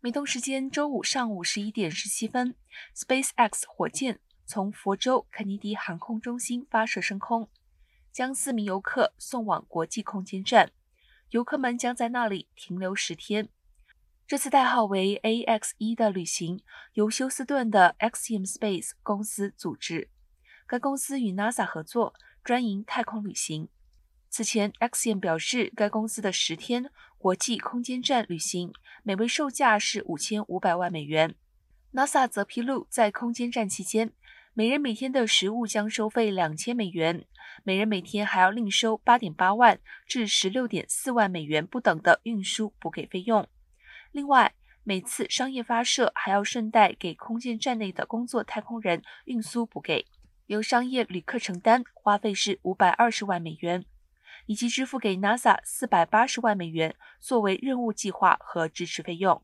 美东时间周五上午十一点十七分，SpaceX 火箭从佛州肯尼迪航空中心发射升空，将四名游客送往国际空间站。游客们将在那里停留十天。这次代号为 AX-1 的旅行由休斯顿的 Axiom Space 公司组织，该公司与 NASA 合作，专营太空旅行。此前，Axiom 表示，该公司的十天国际空间站旅行每位售价是五千五百万美元。NASA 则披露，在空间站期间，每人每天的食物将收费两千美元，每人每天还要另收八点八万至十六点四万美元不等的运输补给费用。另外，每次商业发射还要顺带给空间站内的工作太空人运输补给，由商业旅客承担，花费是五百二十万美元。以及支付给 NASA 四百八十万美元作为任务计划和支持费用。